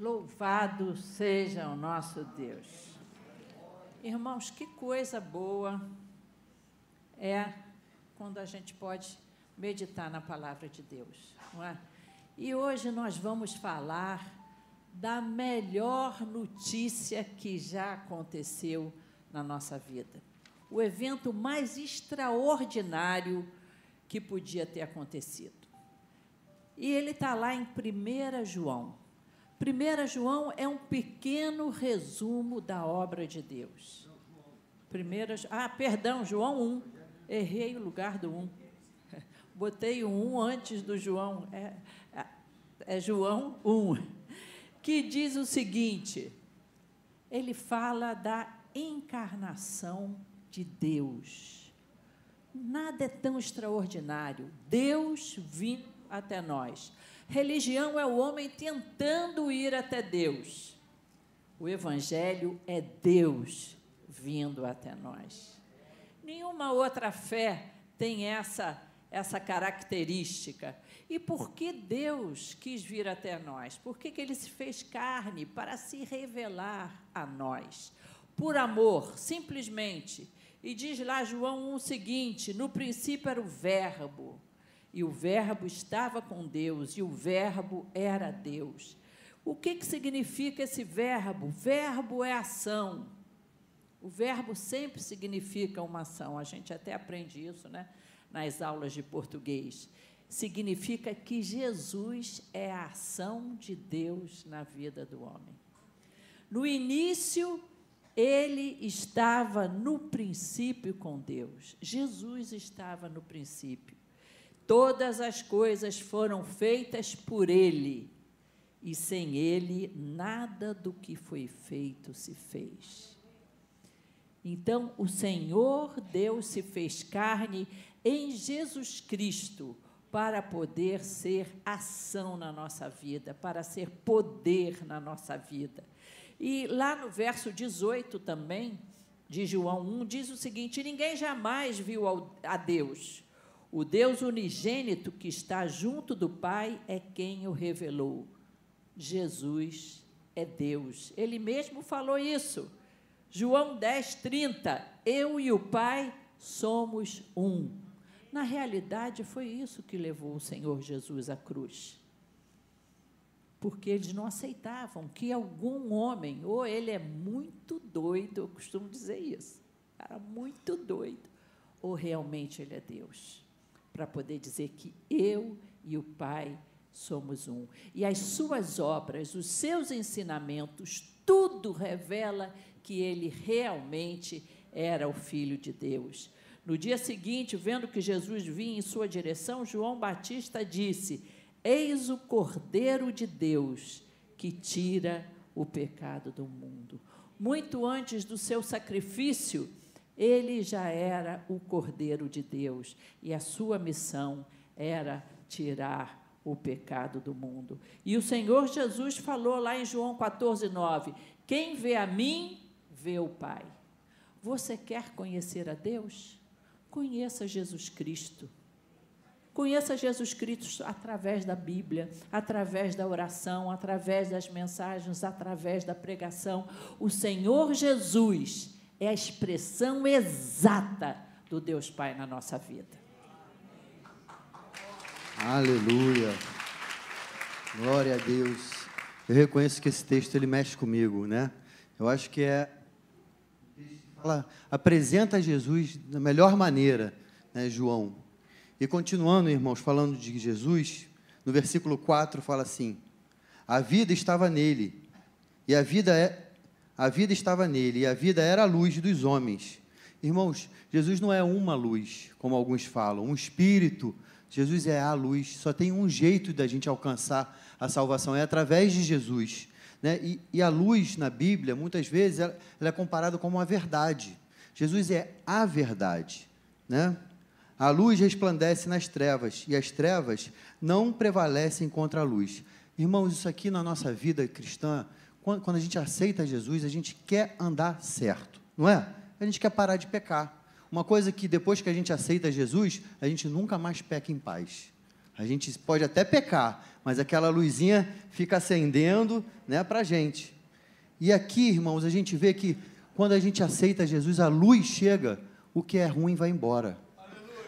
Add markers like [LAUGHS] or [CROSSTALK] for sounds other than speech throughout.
Louvado seja o nosso Deus. Irmãos, que coisa boa é quando a gente pode meditar na palavra de Deus, não é? E hoje nós vamos falar da melhor notícia que já aconteceu na nossa vida. O evento mais extraordinário que podia ter acontecido. E ele está lá em 1 João. 1 João é um pequeno resumo da obra de Deus. Primeira, ah, perdão, João 1. Errei o lugar do 1. [LAUGHS] Botei o 1 antes do João. É, é, é João 1. Que diz o seguinte: ele fala da encarnação de Deus. Nada é tão extraordinário. Deus vindo até nós. Religião é o homem tentando ir até Deus. O Evangelho é Deus vindo até nós. Nenhuma outra fé tem essa, essa característica. E por que Deus quis vir até nós? Por que, que ele se fez carne para se revelar a nós? Por amor, simplesmente. E diz lá João 1 o seguinte: no princípio era o Verbo e o Verbo estava com Deus, e o Verbo era Deus. O que, que significa esse verbo? Verbo é ação. O verbo sempre significa uma ação. A gente até aprende isso né, nas aulas de português. Significa que Jesus é a ação de Deus na vida do homem. No início, ele estava no princípio com Deus. Jesus estava no princípio. Todas as coisas foram feitas por Ele, e sem Ele nada do que foi feito se fez. Então, o Senhor Deus se fez carne em Jesus Cristo para poder ser ação na nossa vida, para ser poder na nossa vida. E lá no verso 18 também, de João 1, diz o seguinte: Ninguém jamais viu a Deus. O Deus unigênito que está junto do Pai é quem o revelou. Jesus é Deus. Ele mesmo falou isso. João 10, 30. Eu e o Pai somos um. Na realidade, foi isso que levou o Senhor Jesus à cruz. Porque eles não aceitavam que algum homem, ou ele é muito doido, eu costumo dizer isso, cara, muito doido, ou realmente ele é Deus para poder dizer que eu e o Pai somos um. E as suas obras, os seus ensinamentos, tudo revela que ele realmente era o Filho de Deus. No dia seguinte, vendo que Jesus vinha em sua direção, João Batista disse: Eis o Cordeiro de Deus que tira o pecado do mundo. Muito antes do seu sacrifício, ele já era o Cordeiro de Deus e a sua missão era tirar o pecado do mundo. E o Senhor Jesus falou lá em João 14, 9: Quem vê a mim, vê o Pai. Você quer conhecer a Deus? Conheça Jesus Cristo. Conheça Jesus Cristo através da Bíblia, através da oração, através das mensagens, através da pregação. O Senhor Jesus é a expressão exata do Deus Pai na nossa vida. Aleluia. Glória a Deus. Eu reconheço que esse texto ele mexe comigo, né? Eu acho que é fala, apresenta Jesus da melhor maneira, né, João. E continuando, irmãos, falando de Jesus, no versículo 4 fala assim: A vida estava nele, e a vida é a vida estava nele e a vida era a luz dos homens. Irmãos, Jesus não é uma luz, como alguns falam, um espírito. Jesus é a luz. Só tem um jeito da gente alcançar a salvação, é através de Jesus. Né? E, e, a luz na Bíblia, muitas vezes, ela, ela é comparada como a verdade. Jesus é a verdade. Né? A luz resplandece nas trevas e as trevas não prevalecem contra a luz. Irmãos, isso aqui na nossa vida cristã quando a gente aceita Jesus, a gente quer andar certo, não é? A gente quer parar de pecar. Uma coisa que depois que a gente aceita Jesus, a gente nunca mais peca em paz. A gente pode até pecar, mas aquela luzinha fica acendendo né, para a gente. E aqui, irmãos, a gente vê que quando a gente aceita Jesus, a luz chega, o que é ruim vai embora.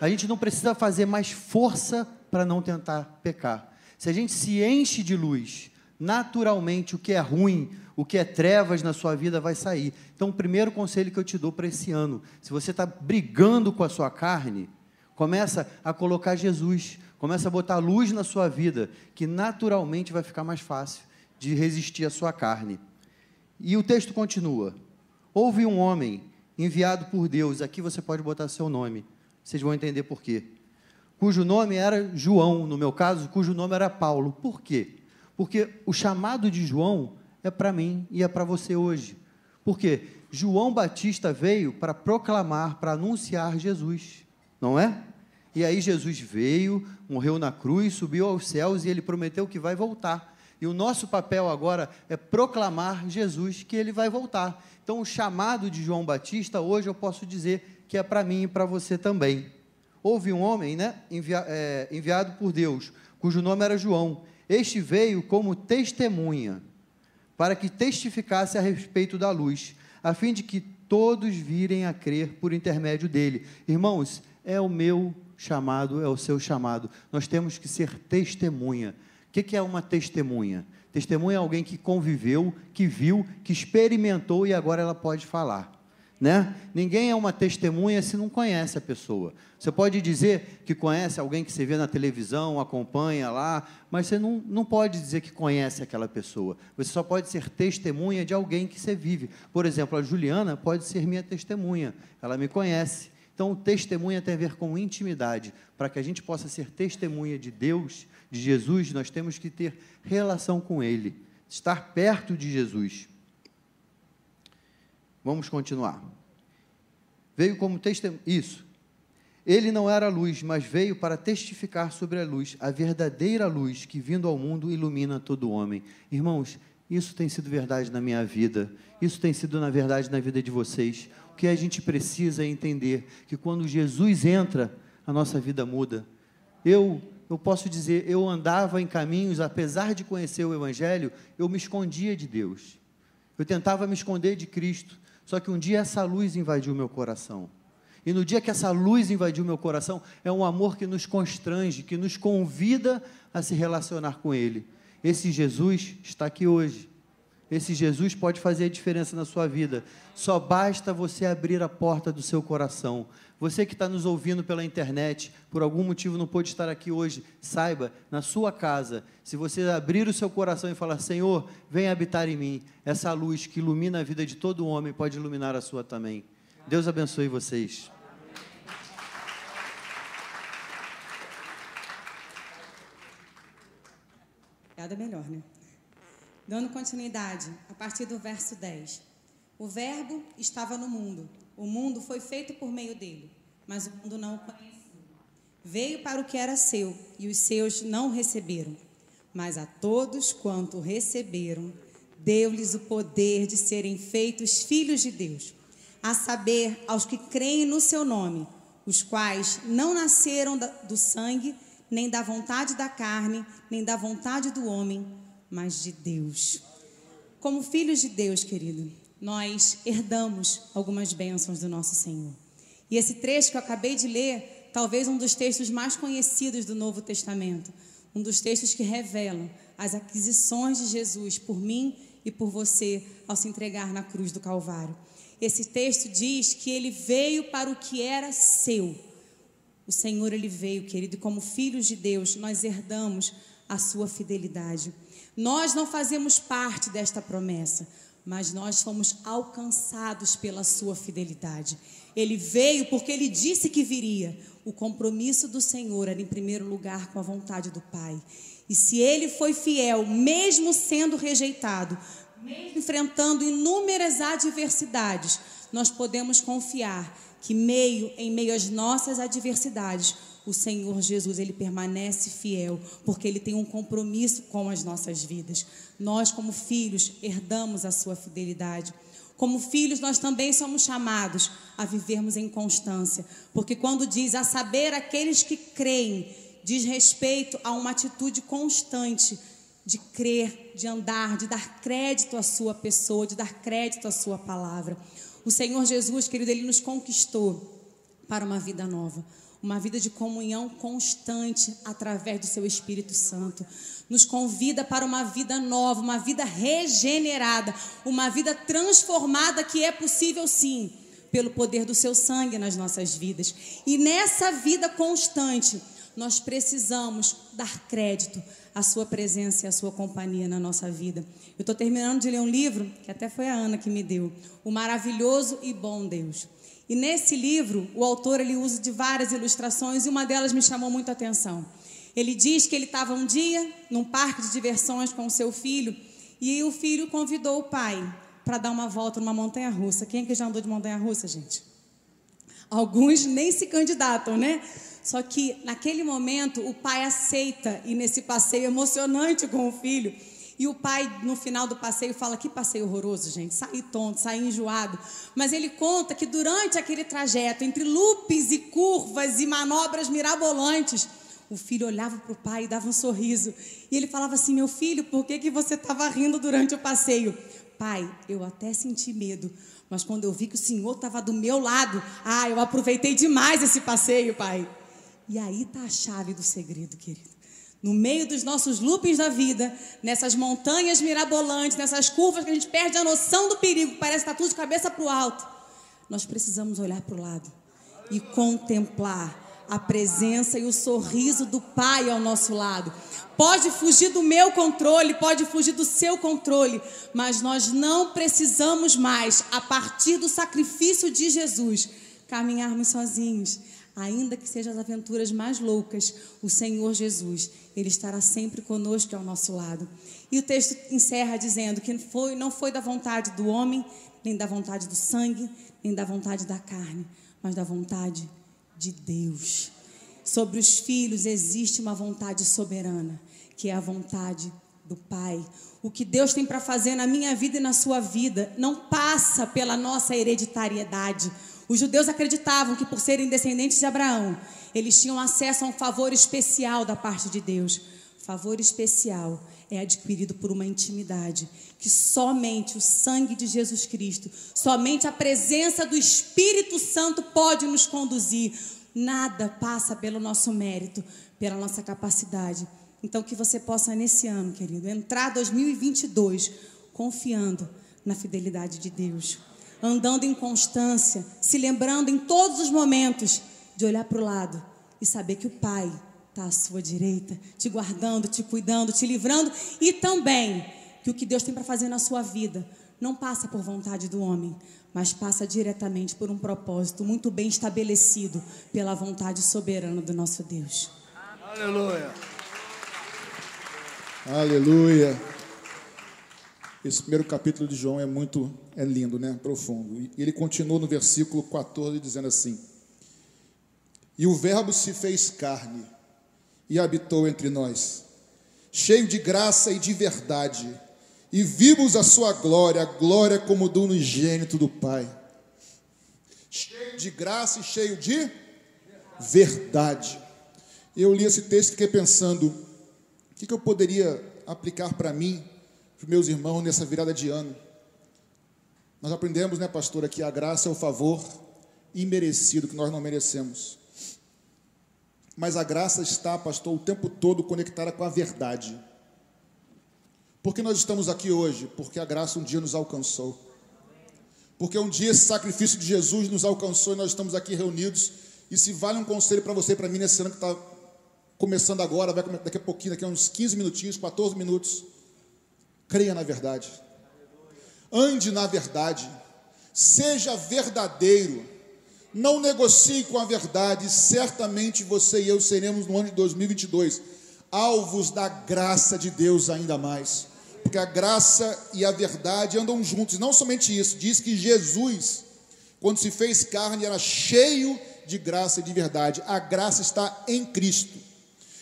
A gente não precisa fazer mais força para não tentar pecar. Se a gente se enche de luz, naturalmente o que é ruim, o que é trevas na sua vida vai sair. Então, o primeiro conselho que eu te dou para esse ano, se você está brigando com a sua carne, começa a colocar Jesus, começa a botar luz na sua vida, que naturalmente vai ficar mais fácil de resistir à sua carne. E o texto continua: Houve um homem enviado por Deus, aqui você pode botar seu nome, vocês vão entender por quê. Cujo nome era João, no meu caso, cujo nome era Paulo. Por quê? Porque o chamado de João é para mim e é para você hoje. Porque João Batista veio para proclamar, para anunciar Jesus, não é? E aí Jesus veio, morreu na cruz, subiu aos céus e ele prometeu que vai voltar. E o nosso papel agora é proclamar Jesus que ele vai voltar. Então, o chamado de João Batista, hoje eu posso dizer que é para mim e para você também. Houve um homem né, envia, é, enviado por Deus, cujo nome era João. Este veio como testemunha para que testificasse a respeito da luz, a fim de que todos virem a crer por intermédio dele. Irmãos, é o meu chamado, é o seu chamado. Nós temos que ser testemunha. O que é uma testemunha? Testemunha é alguém que conviveu, que viu, que experimentou e agora ela pode falar né? Ninguém é uma testemunha se não conhece a pessoa. Você pode dizer que conhece alguém que você vê na televisão, acompanha lá, mas você não, não pode dizer que conhece aquela pessoa. Você só pode ser testemunha de alguém que você vive. Por exemplo, a Juliana pode ser minha testemunha, ela me conhece. Então, testemunha tem a ver com intimidade. Para que a gente possa ser testemunha de Deus, de Jesus, nós temos que ter relação com Ele, estar perto de Jesus. Vamos continuar. Veio como testemunho. Isso. Ele não era luz, mas veio para testificar sobre a luz, a verdadeira luz que, vindo ao mundo, ilumina todo homem. Irmãos, isso tem sido verdade na minha vida, isso tem sido na verdade na vida de vocês. O que a gente precisa é entender que quando Jesus entra, a nossa vida muda. Eu, eu posso dizer, eu andava em caminhos, apesar de conhecer o Evangelho, eu me escondia de Deus. Eu tentava me esconder de Cristo. Só que um dia essa luz invadiu meu coração. E no dia que essa luz invadiu meu coração, é um amor que nos constrange, que nos convida a se relacionar com Ele. Esse Jesus está aqui hoje. Esse Jesus pode fazer a diferença na sua vida. Só basta você abrir a porta do seu coração. Você que está nos ouvindo pela internet, por algum motivo não pôde estar aqui hoje, saiba, na sua casa, se você abrir o seu coração e falar: Senhor, vem habitar em mim, essa luz que ilumina a vida de todo homem pode iluminar a sua também. Deus abençoe vocês. Piada melhor, né? Dando continuidade, a partir do verso 10. O Verbo estava no mundo o mundo foi feito por meio dele, mas o mundo não o conheceu. Veio para o que era seu, e os seus não receberam. Mas a todos quanto receberam, deu-lhes o poder de serem feitos filhos de Deus, a saber, aos que creem no seu nome, os quais não nasceram do sangue, nem da vontade da carne, nem da vontade do homem, mas de Deus. Como filhos de Deus, querido, nós herdamos algumas bênçãos do nosso Senhor. E esse trecho que eu acabei de ler, talvez um dos textos mais conhecidos do Novo Testamento, um dos textos que revelam as aquisições de Jesus por mim e por você ao se entregar na cruz do Calvário. Esse texto diz que ele veio para o que era seu. O Senhor ele veio, querido, e como filhos de Deus, nós herdamos a sua fidelidade. Nós não fazemos parte desta promessa mas nós fomos alcançados pela sua fidelidade. Ele veio porque ele disse que viria. O compromisso do Senhor era em primeiro lugar com a vontade do Pai. E se ele foi fiel, mesmo sendo rejeitado, mesmo enfrentando inúmeras adversidades, nós podemos confiar que meio em meio às nossas adversidades, o Senhor Jesus, ele permanece fiel, porque ele tem um compromisso com as nossas vidas. Nós, como filhos, herdamos a sua fidelidade. Como filhos, nós também somos chamados a vivermos em constância, porque quando diz a saber aqueles que creem, diz respeito a uma atitude constante de crer, de andar, de dar crédito à sua pessoa, de dar crédito à sua palavra. O Senhor Jesus, querido, ele nos conquistou para uma vida nova, uma vida de comunhão constante através do seu Espírito Santo. Nos convida para uma vida nova, uma vida regenerada, uma vida transformada que é possível sim, pelo poder do seu sangue nas nossas vidas. E nessa vida constante, nós precisamos dar crédito à sua presença e à sua companhia na nossa vida. Eu estou terminando de ler um livro, que até foi a Ana que me deu, O Maravilhoso e Bom Deus. E nesse livro, o autor ele usa de várias ilustrações e uma delas me chamou muito a atenção. Ele diz que ele estava um dia num parque de diversões com o seu filho e o filho convidou o pai para dar uma volta numa montanha russa. Quem é que já andou de montanha russa, gente? Alguns nem se candidatam, né? Só que naquele momento o pai aceita ir nesse passeio emocionante com o filho. E o pai, no final do passeio, fala: Que passeio horroroso, gente. Saí tonto, saí enjoado. Mas ele conta que durante aquele trajeto, entre loops e curvas e manobras mirabolantes, o filho olhava para o pai e dava um sorriso. E ele falava assim: Meu filho, por que, que você estava rindo durante o passeio? Pai, eu até senti medo, mas quando eu vi que o senhor estava do meu lado, ah, eu aproveitei demais esse passeio, pai. E aí está a chave do segredo, querido. No meio dos nossos loopings da vida, nessas montanhas mirabolantes, nessas curvas que a gente perde a noção do perigo, parece estar tá tudo de cabeça para o alto, nós precisamos olhar para o lado e contemplar a presença e o sorriso do Pai ao nosso lado. Pode fugir do meu controle, pode fugir do seu controle, mas nós não precisamos mais, a partir do sacrifício de Jesus, caminharmos sozinhos ainda que sejam as aventuras mais loucas, o Senhor Jesus, Ele estará sempre conosco ao nosso lado. E o texto encerra dizendo que foi, não foi da vontade do homem, nem da vontade do sangue, nem da vontade da carne, mas da vontade de Deus. Sobre os filhos existe uma vontade soberana, que é a vontade do Pai. O que Deus tem para fazer na minha vida e na sua vida não passa pela nossa hereditariedade. Os judeus acreditavam que, por serem descendentes de Abraão, eles tinham acesso a um favor especial da parte de Deus. Favor especial é adquirido por uma intimidade que somente o sangue de Jesus Cristo, somente a presença do Espírito Santo pode nos conduzir. Nada passa pelo nosso mérito, pela nossa capacidade. Então, que você possa, nesse ano, querido, entrar 2022 confiando na fidelidade de Deus andando em constância, se lembrando em todos os momentos de olhar para o lado e saber que o Pai está à sua direita, te guardando, te cuidando, te livrando e também que o que Deus tem para fazer na sua vida não passa por vontade do homem, mas passa diretamente por um propósito muito bem estabelecido pela vontade soberana do nosso Deus. Aleluia. Aleluia. Esse primeiro capítulo de João é muito é lindo, né? Profundo. E ele continua no versículo 14 dizendo assim: E o Verbo se fez carne e habitou entre nós, cheio de graça e de verdade, e vimos a sua glória, a glória como do unigênito do Pai. Cheio de graça e cheio de verdade. Eu li esse texto e fiquei pensando: o que, que eu poderia aplicar para mim meus irmãos nessa virada de ano. Nós aprendemos, né, pastora, que a graça é o favor imerecido que nós não merecemos. Mas a graça está, pastor, o tempo todo conectada com a verdade. Por que nós estamos aqui hoje? Porque a graça um dia nos alcançou. Porque um dia esse sacrifício de Jesus nos alcançou e nós estamos aqui reunidos. E se vale um conselho para você para mim nesse ano que está começando agora, vai daqui a pouquinho, daqui a uns 15 minutinhos, 14 minutos creia na verdade, ande na verdade, seja verdadeiro, não negocie com a verdade, certamente você e eu seremos no ano de 2022 alvos da graça de Deus ainda mais, porque a graça e a verdade andam juntos, não somente isso, diz que Jesus, quando se fez carne, era cheio de graça e de verdade, a graça está em Cristo.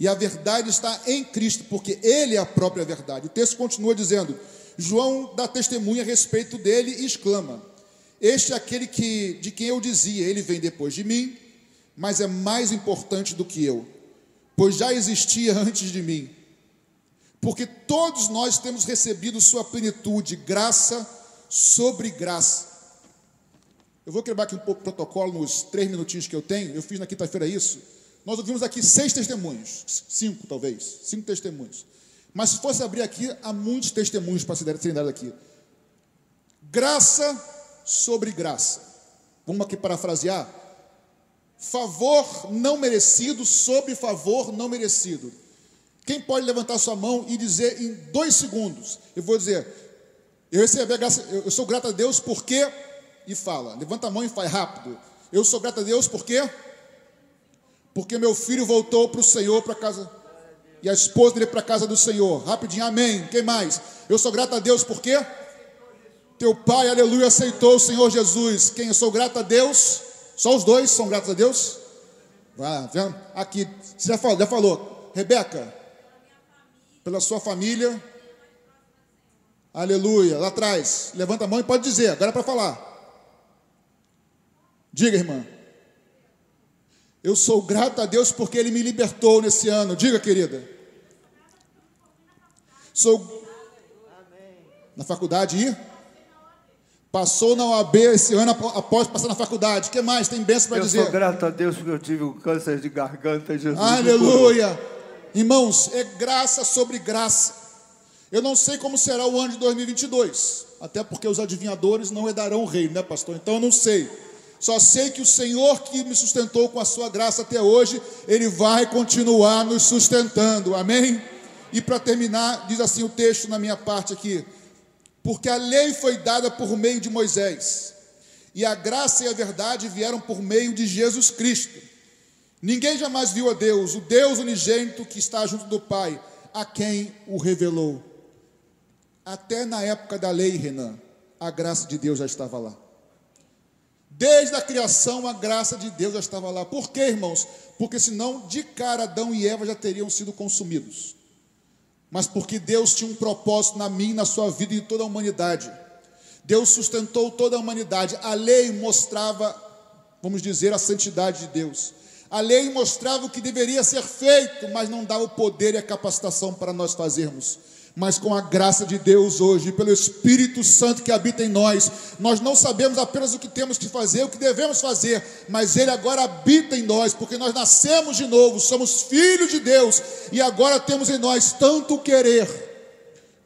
E a verdade está em Cristo, porque Ele é a própria verdade. O texto continua dizendo: João dá testemunha a respeito dele e exclama: Este é aquele que, de quem eu dizia, ele vem depois de mim, mas é mais importante do que eu, pois já existia antes de mim. Porque todos nós temos recebido sua plenitude, graça sobre graça. Eu vou quebrar aqui um pouco o protocolo nos três minutinhos que eu tenho. Eu fiz na quinta-feira isso. Nós ouvimos aqui seis testemunhos, cinco talvez, cinco testemunhos. Mas se fosse abrir aqui, há muitos testemunhos para serem dados aqui. Graça sobre graça. Vamos aqui parafrasear. Favor não merecido sobre favor não merecido. Quem pode levantar sua mão e dizer em dois segundos? Eu vou dizer, eu recebi a graça, eu sou grato a Deus porque e fala. Levanta a mão e faz rápido. Eu sou grato a Deus porque porque meu filho voltou para o Senhor para casa e a esposa dele para a casa do Senhor. Rapidinho, amém. Quem mais? Eu sou grato a Deus porque teu pai, aleluia, aceitou o Senhor Jesus. Quem eu sou grato a Deus? Só os dois são gratos a Deus? Vai, vendo? Aqui, você já falou, já falou. Rebeca, pela sua família. Aleluia. Lá atrás, levanta a mão e pode dizer, agora é para falar. Diga, irmã. Eu sou grato a Deus porque Ele me libertou nesse ano. Diga, querida. Sou na faculdade e passou na OAB esse ano após passar na faculdade. O que mais tem bênção para dizer? Eu sou grato a Deus porque eu tive um câncer de garganta. Jesus Aleluia. Irmãos, é graça sobre graça. Eu não sei como será o ano de 2022, até porque os adivinhadores não herdarão o reino, né, pastor? Então eu não sei. Só sei que o Senhor que me sustentou com a sua graça até hoje, Ele vai continuar nos sustentando, amém? E para terminar, diz assim o texto na minha parte aqui: porque a lei foi dada por meio de Moisés, e a graça e a verdade vieram por meio de Jesus Cristo. Ninguém jamais viu a Deus, o Deus unigênito que está junto do Pai, a quem o revelou. Até na época da lei, Renan, a graça de Deus já estava lá. Desde a criação, a graça de Deus já estava lá. Por quê, irmãos? Porque senão, de cara, Adão e Eva já teriam sido consumidos. Mas porque Deus tinha um propósito na minha, na sua vida e em toda a humanidade. Deus sustentou toda a humanidade. A lei mostrava, vamos dizer, a santidade de Deus. A lei mostrava o que deveria ser feito, mas não dava o poder e a capacitação para nós fazermos mas com a graça de Deus hoje, pelo Espírito Santo que habita em nós, nós não sabemos apenas o que temos que fazer, o que devemos fazer, mas Ele agora habita em nós, porque nós nascemos de novo, somos filhos de Deus, e agora temos em nós tanto querer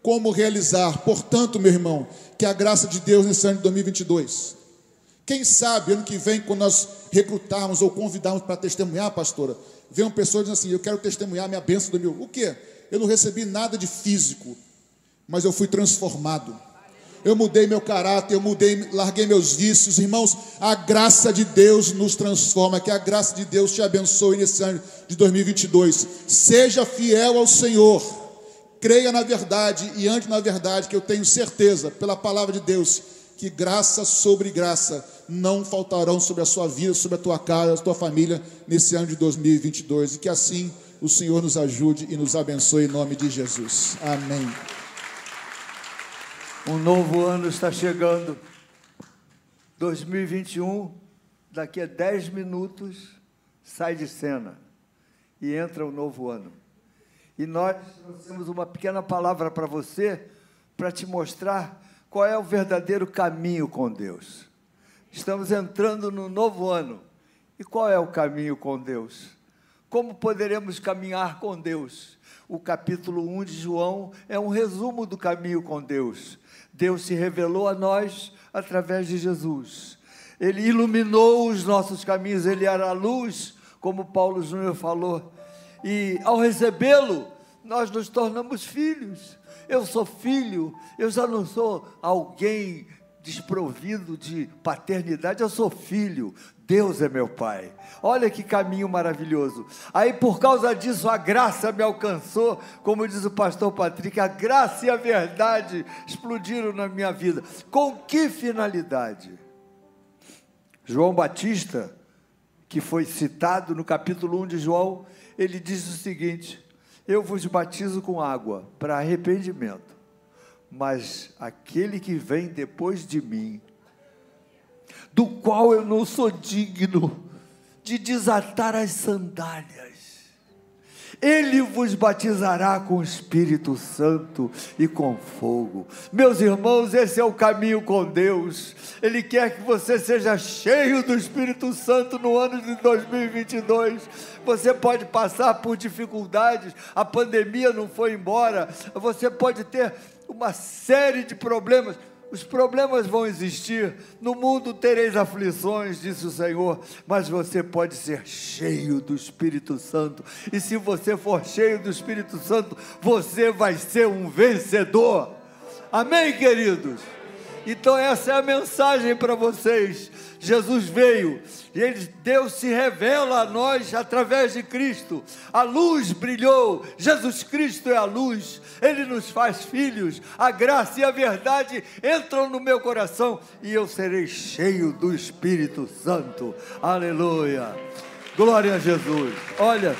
como realizar. Portanto, meu irmão, que a graça de Deus nesse ano de 2022, quem sabe ano que vem, quando nós recrutarmos ou convidarmos para testemunhar, pastora, venham pessoas dizendo assim: Eu quero testemunhar minha bênção do meu. O quê? Eu não recebi nada de físico, mas eu fui transformado. Eu mudei meu caráter, eu mudei, larguei meus vícios, irmãos. A graça de Deus nos transforma. Que a graça de Deus te abençoe nesse ano de 2022. Seja fiel ao Senhor, creia na verdade e ande na verdade, que eu tenho certeza, pela palavra de Deus, que graça sobre graça não faltarão sobre a sua vida, sobre a tua casa, a tua família nesse ano de 2022. E que assim o Senhor nos ajude e nos abençoe em nome de Jesus. Amém. Um novo ano está chegando. 2021, daqui a 10 minutos, sai de cena e entra o um novo ano. E nós trouxemos uma pequena palavra para você, para te mostrar qual é o verdadeiro caminho com Deus. Estamos entrando no novo ano. E qual é o caminho com Deus? Como poderemos caminhar com Deus? O capítulo 1 de João é um resumo do caminho com Deus. Deus se revelou a nós através de Jesus. Ele iluminou os nossos caminhos, ele era a luz, como Paulo Júnior falou. E ao recebê-lo, nós nos tornamos filhos. Eu sou filho, eu já não sou alguém desprovido de paternidade, eu sou filho, Deus é meu Pai. Olha que caminho maravilhoso. Aí, por causa disso, a graça me alcançou, como diz o pastor Patrick, a graça e a verdade explodiram na minha vida. Com que finalidade? João Batista, que foi citado no capítulo 1 de João, ele diz o seguinte: Eu vos batizo com água para arrependimento mas aquele que vem depois de mim, do qual eu não sou digno de desatar as sandálias. Ele vos batizará com o Espírito Santo e com fogo. Meus irmãos, esse é o caminho com Deus. Ele quer que você seja cheio do Espírito Santo no ano de 2022. Você pode passar por dificuldades, a pandemia não foi embora, você pode ter uma série de problemas os problemas vão existir, no mundo tereis aflições, disse o Senhor, mas você pode ser cheio do Espírito Santo, e se você for cheio do Espírito Santo, você vai ser um vencedor. Amém, queridos? Então, essa é a mensagem para vocês. Jesus veio e ele, Deus se revela a nós através de Cristo. A luz brilhou, Jesus Cristo é a luz, ele nos faz filhos. A graça e a verdade entram no meu coração e eu serei cheio do Espírito Santo. Aleluia. Glória a Jesus. Olha,